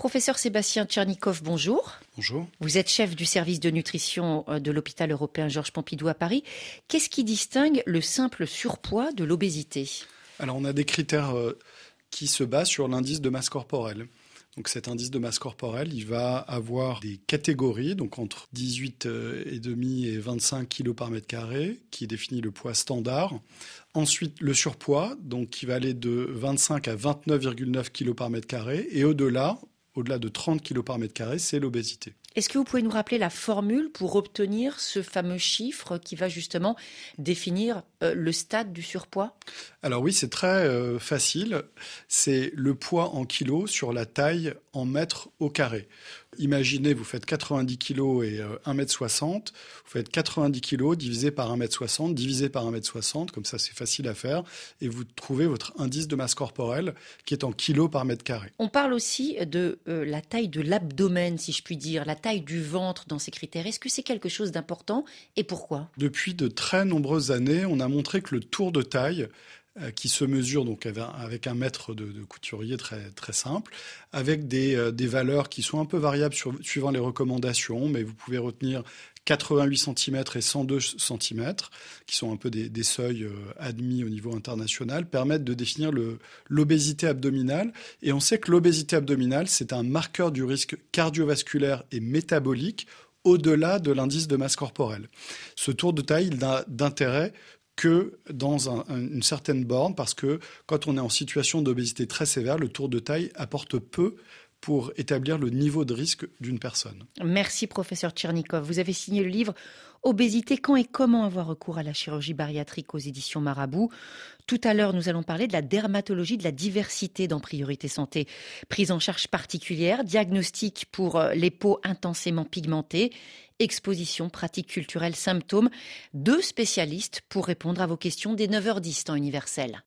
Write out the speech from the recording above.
Professeur Sébastien Tchernikov, bonjour. Bonjour. Vous êtes chef du service de nutrition euh, de l'hôpital européen Georges Pompidou à Paris. Qu'est-ce qui distingue le simple surpoids de l'obésité? Alors on a des critères euh, qui se basent sur l'indice de masse corporelle. Donc cet indice de masse corporelle, il va avoir des catégories, donc entre 18,5 euh, et 25 kg par mètre carré, qui définit le poids standard. Ensuite, le surpoids, donc qui va aller de 25 à 29,9 kg par mètre carré. Et au-delà, au-delà de 30 kg par mètre carré, c'est l'obésité. Est-ce que vous pouvez nous rappeler la formule pour obtenir ce fameux chiffre qui va justement définir euh, le stade du surpoids? Alors oui, c'est très euh, facile. C'est le poids en kilos sur la taille en mètres au carré. Imaginez, vous faites 90 kg et 1m60, euh, vous faites 90 kg divisé par 1m60, divisé par 1m60, comme ça c'est facile à faire, et vous trouvez votre indice de masse corporelle qui est en kilos par mètre carré. On parle aussi de la taille de l'abdomen, si je puis dire, la taille du ventre dans ces critères. Est-ce que c'est quelque chose d'important et pourquoi? Depuis de très nombreuses années, on a montré que le tour de taille qui se mesure donc avec un mètre de, couturier très très simple, avec des, euh, des, valeurs qui sont un peu variables suivant les recommandations, mais vous pouvez retenir 88 cm et 102 cm, qui sont un peu des, des seuils euh, admis au niveau international, permettent de définir l'obésité abdominale. Et on sait que l'obésité abdominale, c'est un marqueur du risque cardiovasculaire et métabolique au-delà de l'indice de masse corporelle. Ce tour de taille, il n'a d'intérêt que dans une certaine borne, parce que quand on est en situation d'obésité très sévère, le tour de taille apporte peu pour établir le niveau de risque d'une personne. Merci professeur Tchernikov. Vous avez signé le livre Obésité, quand et comment avoir recours à la chirurgie bariatrique aux éditions Marabout. Tout à l'heure, nous allons parler de la dermatologie de la diversité dans Priorité Santé. Prise en charge particulière, diagnostic pour euh, les peaux intensément pigmentées, exposition, pratique culturelle, symptômes. Deux spécialistes pour répondre à vos questions dès 9h10 temps universel.